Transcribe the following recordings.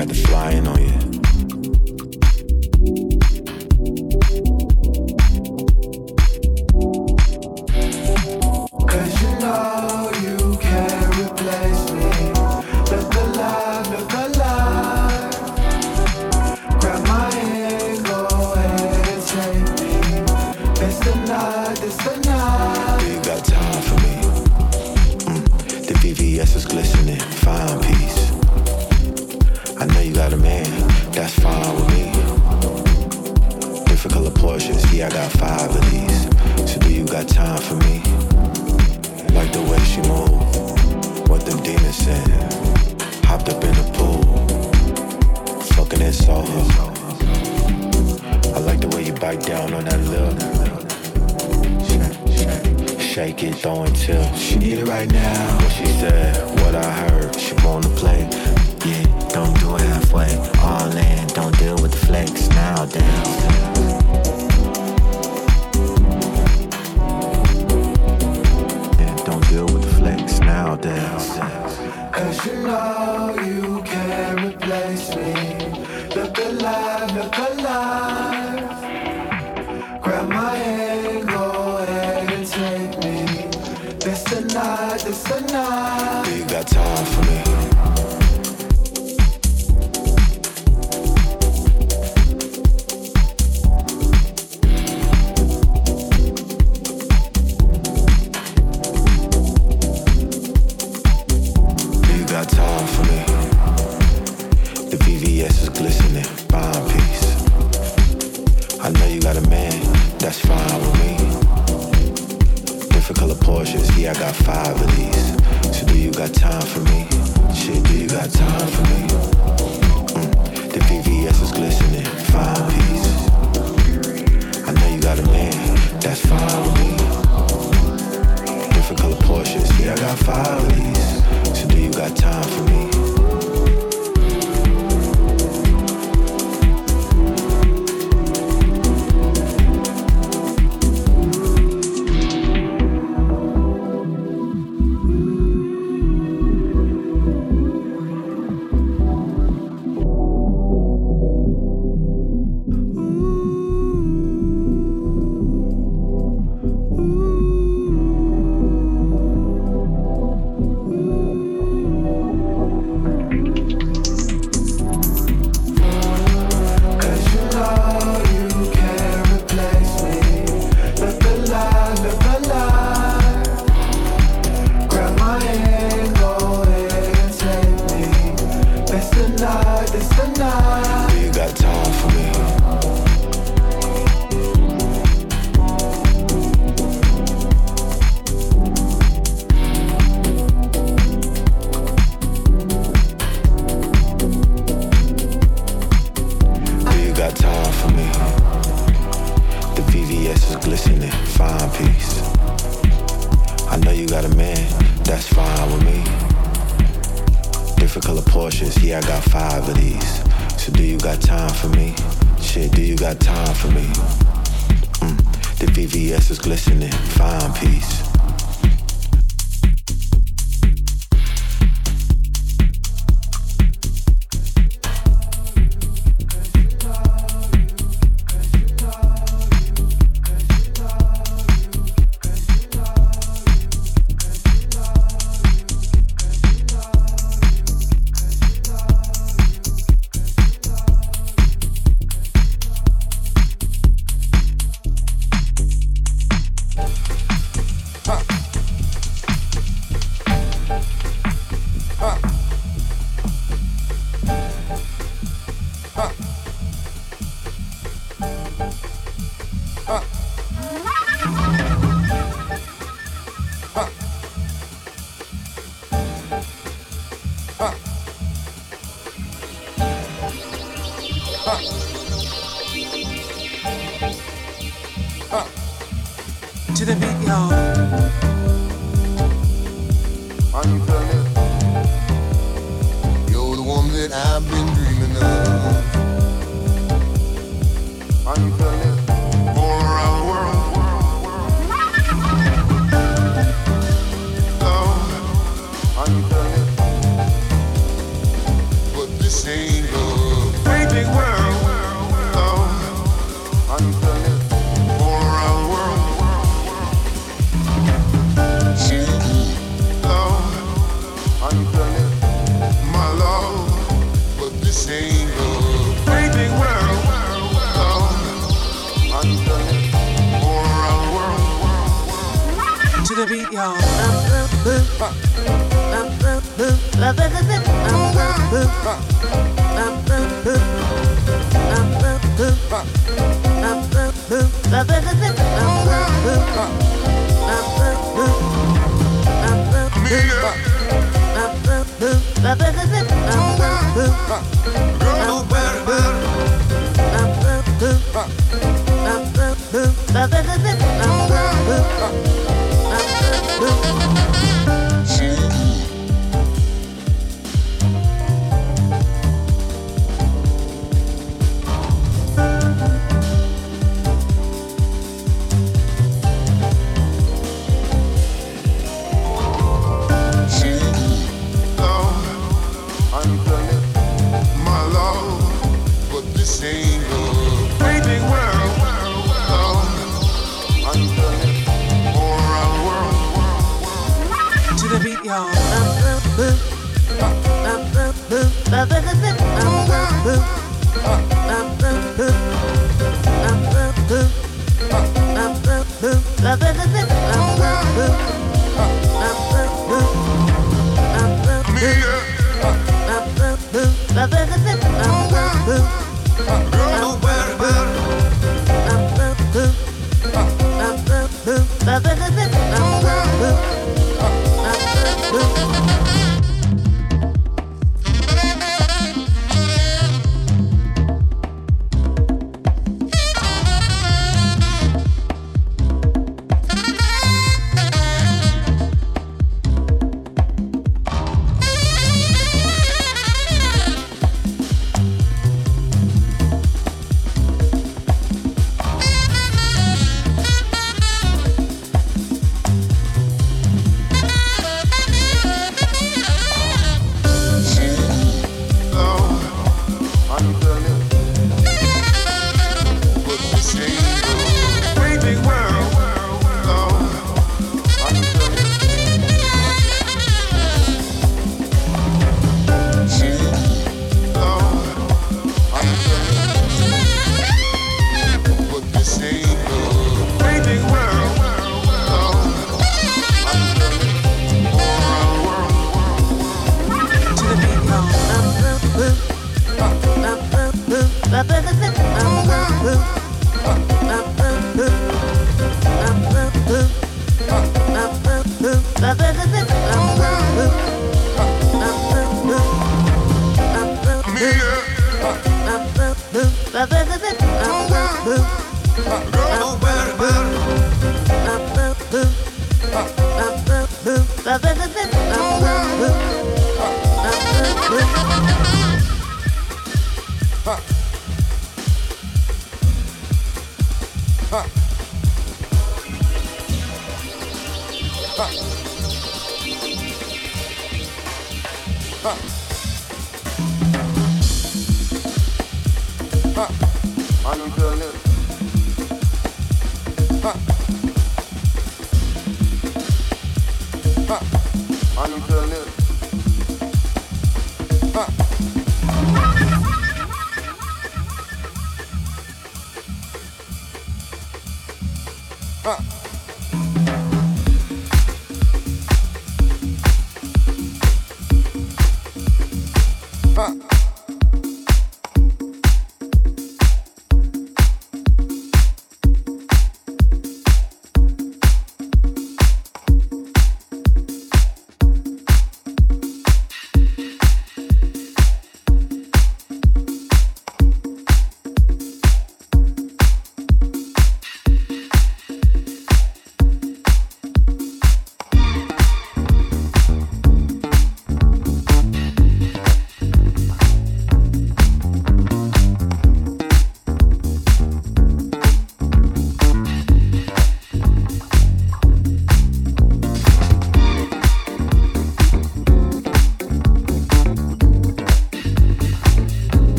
had to fly in on you. that's fine with me. Different color Porsches, yeah, I got five of these. So do you got time for me? Shit, do you got time for me? Mm, the VVS is glistening, fine piece. I know you got a man, that's fine with me. Different color Porsches, yeah, I got five of these. So do you got time for me? Amiga.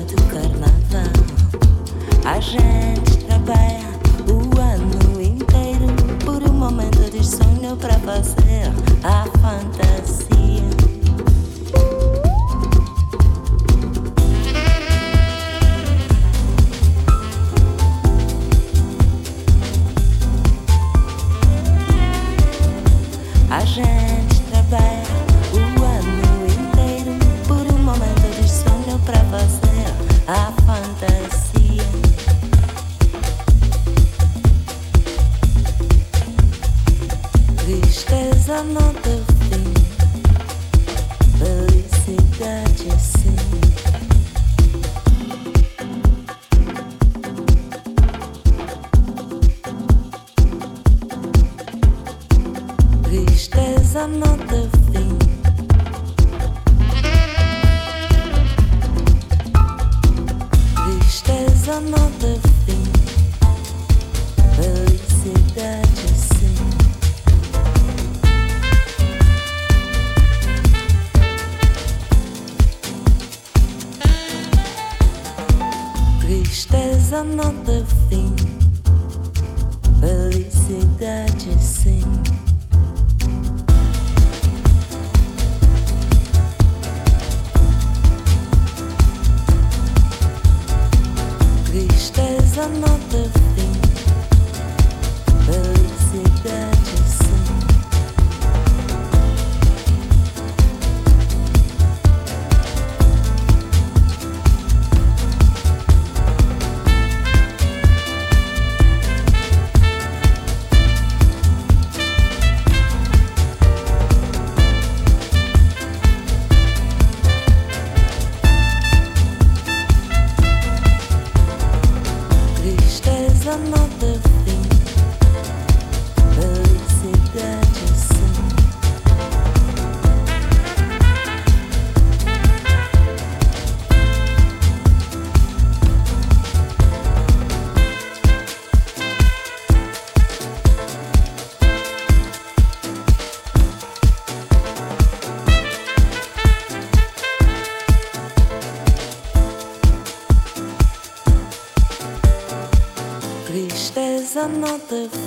do carnaval. A gente felicidade.